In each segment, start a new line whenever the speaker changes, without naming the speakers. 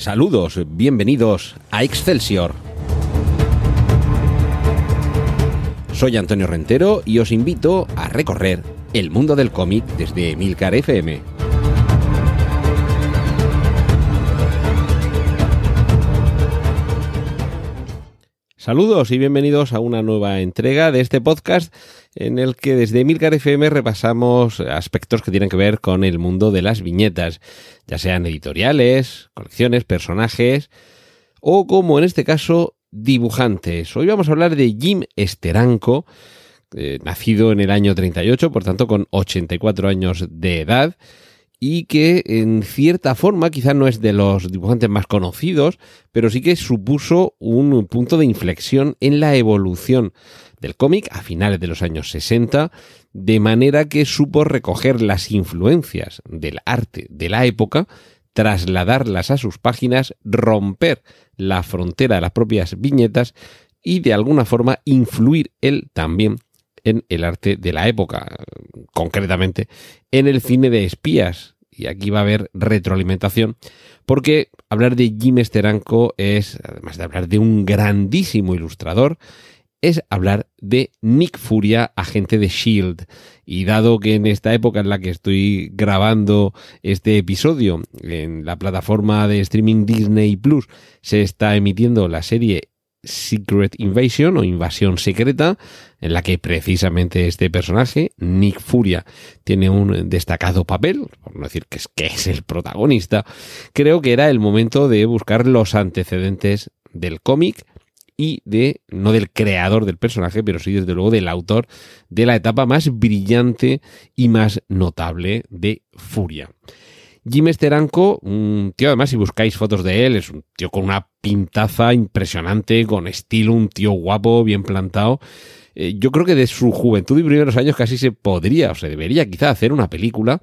Saludos, bienvenidos a Excelsior. Soy Antonio Rentero y os invito a recorrer el mundo del cómic desde Milcar FM. Saludos y bienvenidos a una nueva entrega de este podcast en el que desde Milcar FM repasamos aspectos que tienen que ver con el mundo de las viñetas, ya sean editoriales, colecciones, personajes o como en este caso dibujantes. Hoy vamos a hablar de Jim Esteranco, eh, nacido en el año 38, por tanto con 84 años de edad y que en cierta forma quizá no es de los dibujantes más conocidos, pero sí que supuso un punto de inflexión en la evolución del cómic a finales de los años 60, de manera que supo recoger las influencias del arte de la época, trasladarlas a sus páginas, romper la frontera de las propias viñetas y de alguna forma influir él también en el arte de la época, concretamente en el cine de espías. Y aquí va a haber retroalimentación, porque hablar de Jim Steranko es, además de hablar de un grandísimo ilustrador, es hablar de Nick Furia, agente de Shield. Y dado que en esta época en la que estoy grabando este episodio, en la plataforma de streaming Disney Plus, se está emitiendo la serie Secret Invasion o Invasión Secreta, en la que precisamente este personaje, Nick Furia, tiene un destacado papel, por no decir que es, el protagonista, creo que era el momento de buscar los antecedentes del cómic y de, no del creador del personaje, pero sí desde luego del autor de la etapa más brillante y más notable de Furia. Jim Esteranco, un tío, además, si buscáis fotos de él, es un tío con una pintaza impresionante, con estilo, un tío guapo, bien plantado. Eh, yo creo que de su juventud y primeros años casi se podría o se debería quizá hacer una película,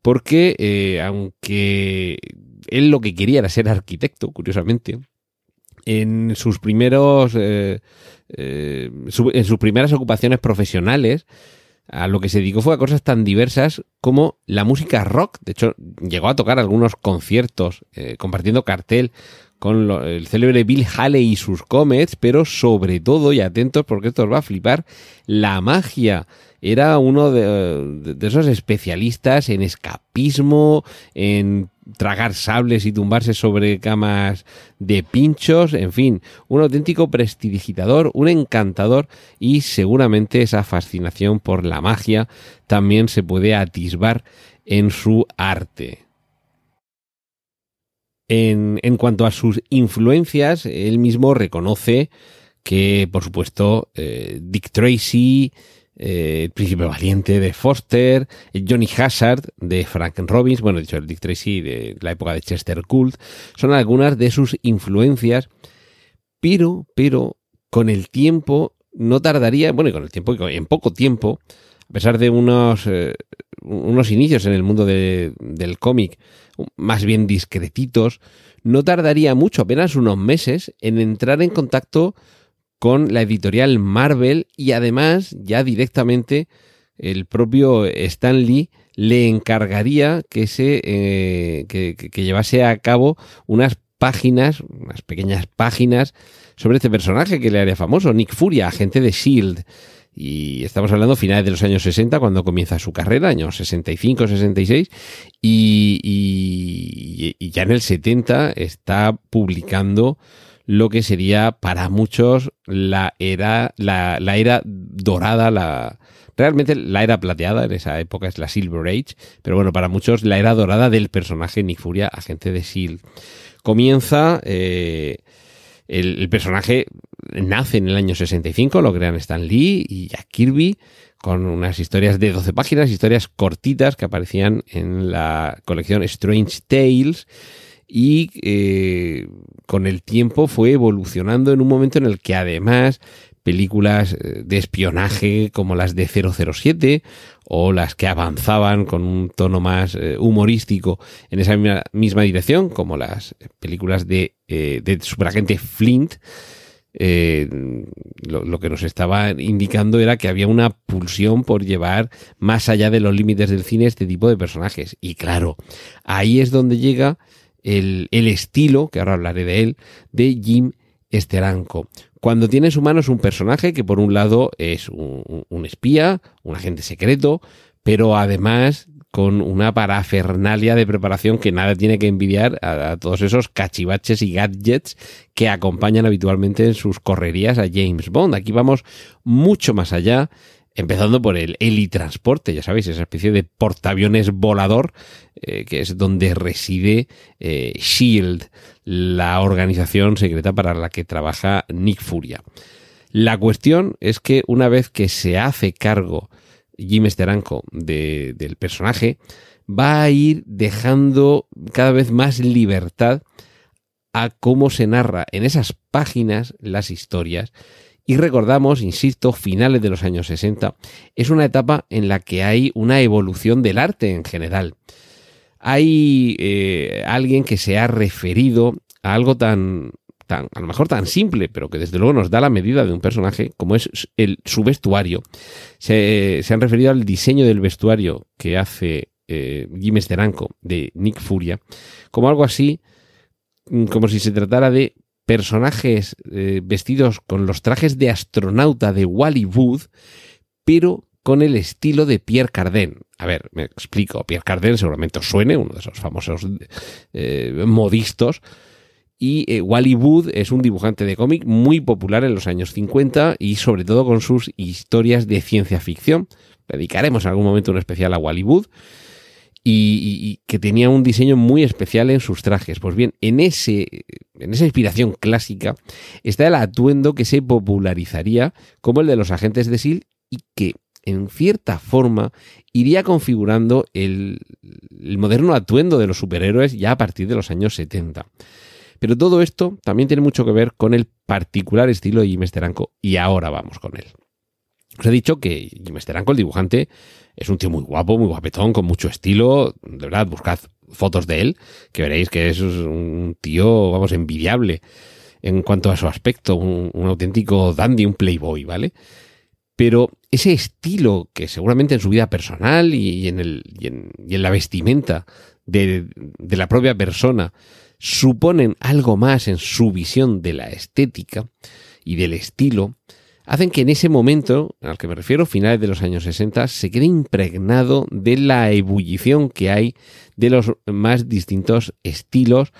porque eh, aunque él lo que quería era ser arquitecto, curiosamente, en sus primeros, eh, en sus primeras ocupaciones profesionales, a lo que se dedicó fue a cosas tan diversas como la música rock. De hecho, llegó a tocar algunos conciertos eh, compartiendo cartel con el célebre Bill Haley y sus Comets, pero sobre todo, y atentos porque esto os va a flipar, la magia. Era uno de, esos especialistas en escapismo, en tragar sables y tumbarse sobre camas de pinchos, en fin, un auténtico prestidigitador, un encantador y seguramente esa fascinación por la magia también se puede atisbar en su arte. En, en cuanto a sus influencias, él mismo reconoce que, por supuesto, eh, Dick Tracy, eh, El Príncipe Valiente de Foster, Johnny Hazard de Frank Robbins, bueno, dicho el Dick Tracy de la época de Chester Gould, son algunas de sus influencias, pero, pero con el tiempo no tardaría, bueno, y con el tiempo, en poco tiempo, a pesar de unos, eh, unos inicios en el mundo de, del cómic más bien discretitos, no tardaría mucho, apenas unos meses, en entrar en contacto con la editorial Marvel y además ya directamente el propio Stan Lee le encargaría que se eh, que, que, llevase a cabo unas páginas, unas pequeñas páginas sobre este personaje que le haría famoso, Nick Furia, agente de Shield. Y estamos hablando finales de los años 60 cuando comienza su carrera, años 65, 66, y, y, y ya en el 70 está publicando lo que sería para muchos la era, la, la era dorada, la, realmente la era plateada en esa época es la Silver Age, pero bueno, para muchos la era dorada del personaje Nick Furia, agente de S.H.I.E.L.D. Comienza, eh, el, el, personaje nace en el año 65, lo crean Stan Lee y Jack Kirby, con unas historias de 12 páginas, historias cortitas que aparecían en la colección Strange Tales, y eh, con el tiempo fue evolucionando en un momento en el que además películas eh, de espionaje como las de 007 o las que avanzaban con un tono más eh, humorístico en esa misma, misma, dirección como las películas de, eh, de superagente Flint eh, lo, lo, que nos estaba indicando era que había una pulsión por llevar más allá de los límites del cine este tipo de personajes. Y claro ahí es donde llega el, estilo, que ahora hablaré de él, de Jim Steranko. Cuando tiene en su mano es un personaje que por un lado es un espía, un agente secreto, pero además con una parafernalia de preparación que nada tiene que envidiar a, todos esos cachivaches y gadgets que acompañan habitualmente en sus correrías a James Bond. Aquí vamos mucho más allá, empezando por el helitransporte, ya sabéis, esa especie de portaaviones volador, eh, que es donde reside eh, Shield, la organización secreta para la que trabaja Nick Furia. La cuestión es que una vez que se hace cargo Jim Steranko del personaje, va a ir dejando cada vez más libertad a cómo se narra en esas páginas las historias. Y recordamos, insisto, finales de los años 60, es una etapa en la que hay una evolución del arte en general. Hay eh, alguien que se ha referido a algo tan a lo mejor tan simple, pero que desde luego nos da la medida de un personaje, como es el, su vestuario. Se, han referido al diseño del vestuario que hace eh, Steranko de Nick Furia, como algo así, mm, como si se tratara de personajes eh, vestidos con los trajes de astronauta de Wally Wood, pero con el estilo de Pierre Cardin. A ver, me explico. Pierre Cardin seguramente os suene, uno de esos famosos eh, modistos y eh, Wally Wood es un dibujante de cómic muy popular en los años 50 y sobre todo con sus historias de ciencia ficción. Dedicaremos en algún momento un especial a Wally Wood. Y, que tenía un diseño muy especial en sus trajes. Pues bien, en, ese, en esa inspiración clásica está el atuendo que se popularizaría como el de los agentes de SEAL y que, en cierta forma, iría configurando el, el moderno atuendo de los superhéroes ya a partir de los años 70. Pero todo esto también tiene mucho que ver con el particular estilo de Jim Steranko y ahora vamos con él. Os he dicho que Jim Steranko, el dibujante, es un tío muy guapo, muy guapetón, con mucho estilo. De verdad, buscad fotos de él, que veréis que es un tío, vamos, envidiable en cuanto a su aspecto, un, auténtico dandy, un playboy, ¿vale? Pero ese estilo que seguramente en su vida personal y, en, el, en, la vestimenta de la propia persona suponen algo más en su visión de la estética y del estilo, hacen que en ese momento, al que me refiero, finales de los años 60, se quede impregnado de la ebullición que hay de los más distintos estilos,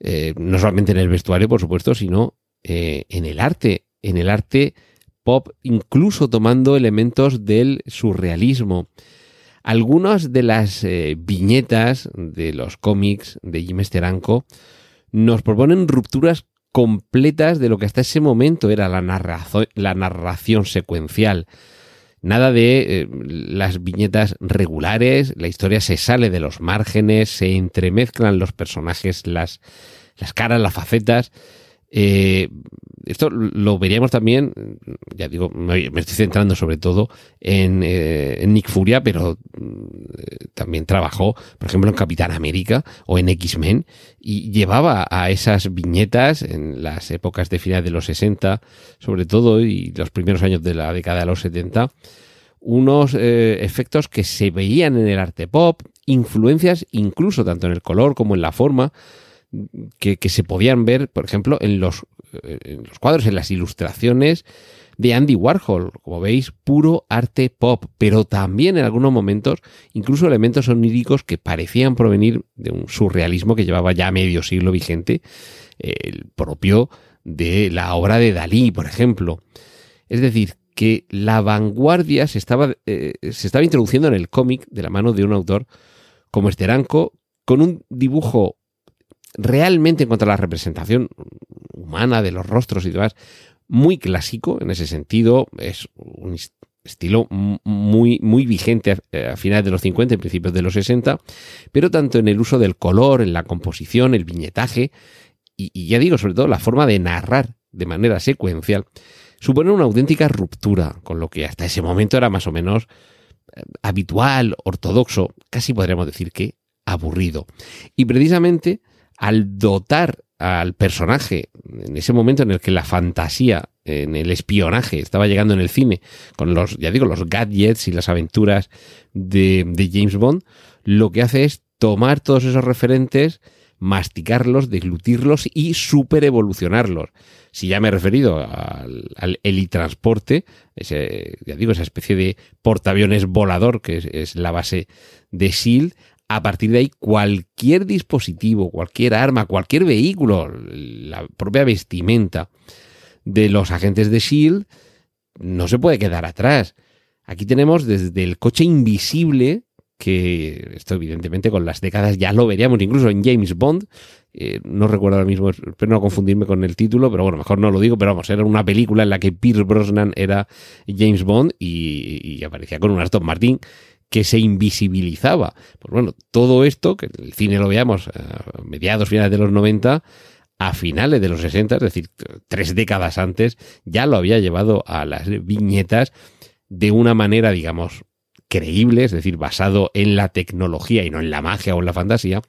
eh, no solamente en el vestuario, por supuesto, sino eh, en el arte, en el arte pop, incluso tomando elementos del surrealismo. Algunas de las eh, viñetas de los cómics de Jim Steranko nos proponen rupturas completas de lo que hasta ese momento era la, la narración secuencial. Nada de eh, las viñetas regulares, la historia se sale de los márgenes, se entremezclan los personajes, las, las caras, las facetas. Eh, esto lo veríamos también, ya digo, me, estoy centrando sobre todo eh, en, Nick Furia, pero mm, también trabajó, por ejemplo, en Capitán América o en X-Men y llevaba a esas viñetas en las épocas de finales de los 60, sobre todo, y los primeros años de la década de los 70, unos eh, efectos que se veían en el arte pop, influencias incluso tanto en el color como en la forma, que, se podían ver, por ejemplo, en los en los cuadros, en las ilustraciones de Andy Warhol, como veis, puro arte pop, pero también en algunos momentos incluso elementos oníricos que parecían provenir de un surrealismo que llevaba ya medio siglo vigente, el propio de la obra de Dalí, por ejemplo. Es decir, que la vanguardia se estaba, eh, se estaba introduciendo en el cómic de la mano de un autor como Esteranco, con un dibujo realmente en cuanto a la representación humana de los rostros y demás, muy clásico en ese sentido, es un estilo muy, muy vigente a, finales de los 50 y principios de los 60, pero tanto en el uso del color, en la composición, el viñetaje, y, ya digo, sobre todo la forma de narrar de manera secuencial, supone una auténtica ruptura con lo que hasta ese momento era más o menos eh, habitual, ortodoxo, casi podríamos decir que aburrido. Y precisamente al dotar al personaje en ese momento en el que la fantasía en el espionaje estaba llegando en el cine con los, ya digo, los gadgets y las aventuras de, James Bond, lo que hace es tomar todos esos referentes masticarlos, deglutirlos y super evolucionarlos. Si ya me he referido al, al helitransporte, ese, ya digo, esa especie de portaaviones volador que es la base de SHIELD, a partir de ahí cualquier dispositivo, cualquier arma, cualquier vehículo, la propia vestimenta de los agentes de SHIELD no se puede quedar atrás. Aquí tenemos desde el coche invisible, que esto evidentemente con las décadas ya lo veríamos, incluso en James Bond, eh, no recuerdo ahora mismo, espero no confundirme con el título, pero bueno, mejor no lo digo, pero vamos, era una película en la que Pierce Brosnan era James Bond y, y aparecía con un Aston Martin que se invisibilizaba. Pues bueno, todo esto, que el cine lo veamos a mediados, finales de los 90, a finales de los 60, es decir, tres décadas antes, ya lo había llevado a las viñetas de una manera, digamos, creíble, es decir, basado en la tecnología y no en la magia o en la fantasía,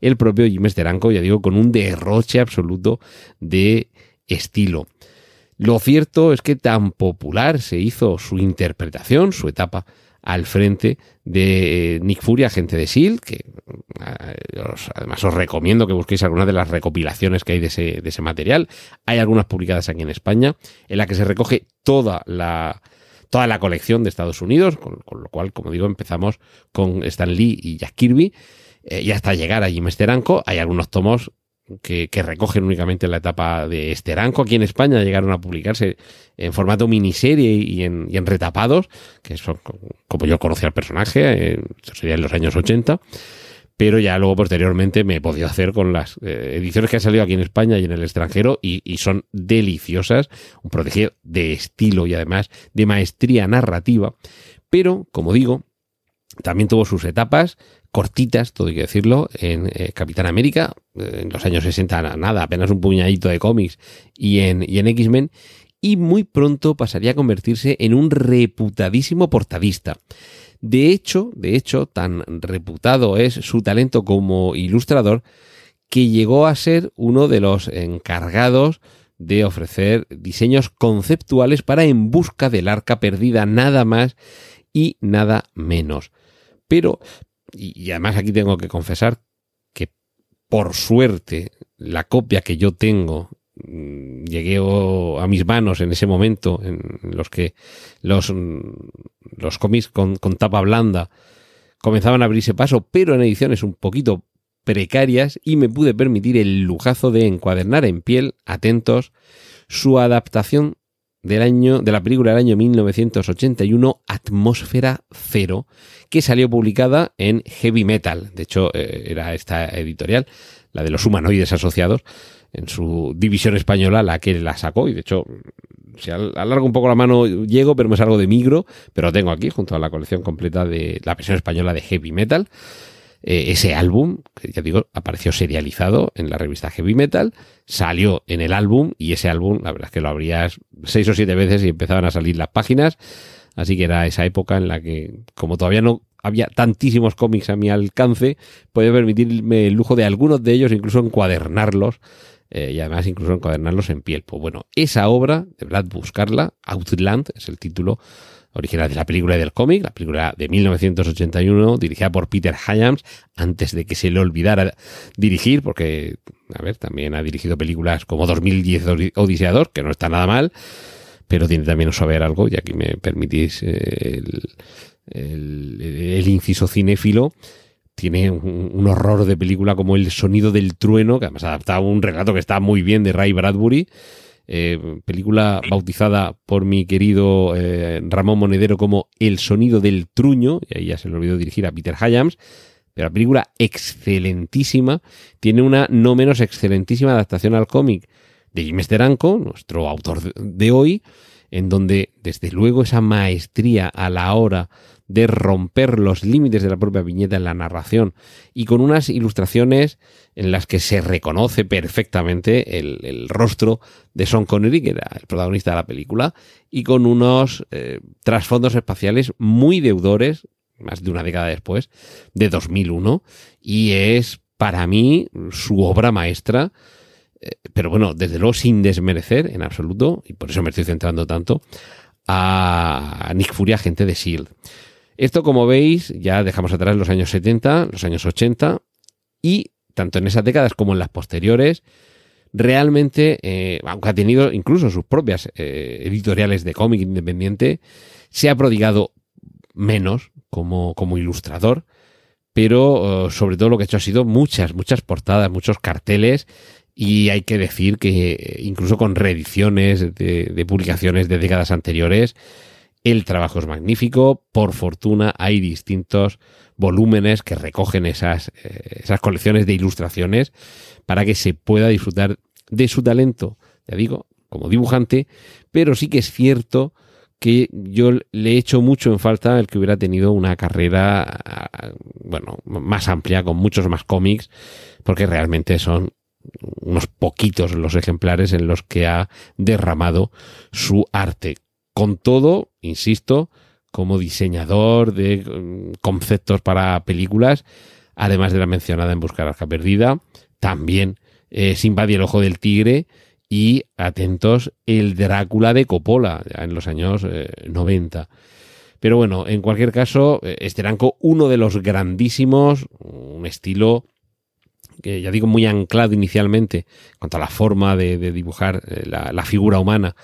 el propio Jim Steranko, ya digo, con un derroche absoluto de estilo. Lo cierto es que tan popular se hizo su interpretación, su etapa al frente de Nick Fury, agente de SEAL, que además os recomiendo que busquéis algunas de las recopilaciones que hay de ese, de ese material. Hay algunas publicadas aquí en España, en la que se recoge toda la, toda la colección de Estados Unidos, con, lo cual, como digo, empezamos con Stan Lee y Jack Kirby, eh, y hasta llegar a Jim Steranko hay algunos tomos que, recogen únicamente la etapa de Esteranco. Aquí en España llegaron a publicarse en formato miniserie y en, retapados, que son como yo conocí al personaje, eh, sería en los años 80. Pero ya luego posteriormente me he podido hacer con las eh, ediciones que han salido aquí en España y en el extranjero y, y son deliciosas, un protegido de estilo y además de maestría narrativa. Pero, como digo, también tuvo sus etapas cortitas, todo hay que decirlo, en eh, Capitán América, eh, en los años 60 nada, apenas un puñadito de cómics, y en, y en X-Men, y muy pronto pasaría a convertirse en un reputadísimo portadista. De hecho, de hecho, tan reputado es su talento como ilustrador que llegó a ser uno de los encargados de ofrecer diseños conceptuales para En busca del arca perdida, nada más y nada menos. Pero y, además aquí tengo que confesar que por suerte la copia que yo tengo mm, llegué a mis manos en ese momento en los que los, los cómics con tapa blanda comenzaban a abrirse paso, pero en ediciones un poquito precarias y me pude permitir el lujazo de encuadernar en piel, atentos, su adaptación del año, de la película del año 1981, Atmósfera Cero, que salió publicada en Heavy Metal. De hecho, eh, era esta editorial, la de los humanoides asociados, en su división española, la que la sacó. Y de hecho, si alargo un poco la mano, llego, pero me salgo de migro, pero tengo aquí, junto a la colección completa de la versión española de Heavy Metal. Eh, ese álbum, que ya digo, apareció serializado en la revista Heavy Metal, salió en el álbum y ese álbum, la verdad es que lo abrías seis o siete veces y empezaban a salir las páginas. Así que era esa época en la que, como todavía no había tantísimos cómics a mi alcance, podía permitirme el lujo de algunos de ellos, incluso encuadernarlos. Eh, y además incluso encuadernarlos en piel. Pues bueno, esa obra, de verdad buscarla, Outland es el título original de la película y del cómic, la película de 1981, dirigida por Peter Hyams, antes de que se le olvidara dirigir, porque, a ver, también ha dirigido películas como 2010 Odiseador, que no está nada mal, pero tiene también un saber algo, y aquí me permitís eh, el, inciso cinéfilo, tiene un, un, horror de película como El sonido del trueno, que además adaptaba un relato que está muy bien de Ray Bradbury, eh, película bautizada por mi querido eh, Ramón Monedero como El sonido del truño, y ahí ya se le olvidó dirigir a Peter Hyams, pero la película excelentísima, tiene una no menos excelentísima adaptación al cómic de Jim Steranko, nuestro autor de hoy, en donde desde luego esa maestría a la hora de romper los límites de la propia viñeta en la narración y con unas ilustraciones en las que se reconoce perfectamente el, rostro de Sean Connery, que era el protagonista de la película, y con unos eh, trasfondos espaciales muy deudores, más de una década después, de 2001, y es para mí su obra maestra, eh, pero bueno, desde luego sin desmerecer en absoluto, y por eso me estoy centrando tanto, a Nick Fury, agente de S.H.I.E.L.D. Esto, como veis, ya dejamos atrás los años 70, los años 80 y tanto en esas décadas como en las posteriores, realmente, eh, aunque ha tenido incluso sus propias eh, editoriales de cómic independiente, se ha prodigado menos como, como ilustrador, pero sobre todo lo que ha hecho ha sido muchas, muchas portadas, muchos carteles y hay que decir que incluso con reediciones de, publicaciones de décadas anteriores, el trabajo es magnífico. Por fortuna hay distintos volúmenes que recogen esas, eh, esas colecciones de ilustraciones para que se pueda disfrutar de su talento, ya digo, como dibujante, pero sí que es cierto que yo le he hecho mucho en falta el que hubiera tenido una carrera, bueno, más amplia, con muchos más cómics, porque realmente son unos poquitos los ejemplares en los que ha derramado su arte. Con todo, insisto, como diseñador de mm, conceptos para películas, además de la mencionada en Buscar Arca Perdida, también eh, Sin y el Ojo del Tigre y, atentos, el Drácula de Coppola, ya en los años 90. Eh, Pero bueno, en cualquier caso, eh, Esteranco, uno de los grandísimos, un estilo que ya digo muy anclado inicialmente en cuanto a la forma de, dibujar eh, la, figura humana,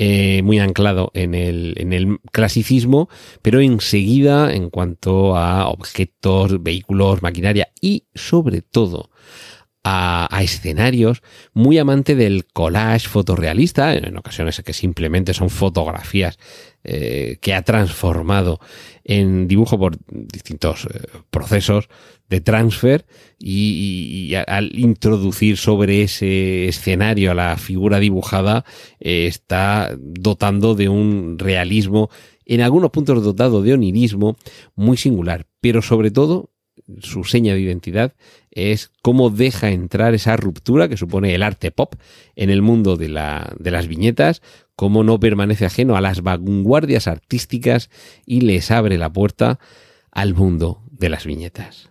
eh, muy anclado en el, en el clasicismo, pero enseguida en cuanto a objetos, vehículos, maquinaria y sobre todo a, escenarios, muy amante del collage fotorrealista, en ocasiones que simplemente son fotografías eh, que ha transformado en dibujo por distintos procesos de transfer y, al introducir sobre ese escenario a la figura dibujada eh, está dotando de un realismo, en algunos puntos dotado de onirismo muy singular, pero sobre todo su seña de identidad es cómo deja entrar esa ruptura que supone el arte pop en el mundo de, la, de las viñetas, cómo no permanece ajeno a las vanguardias artísticas y les abre la puerta al mundo de las viñetas.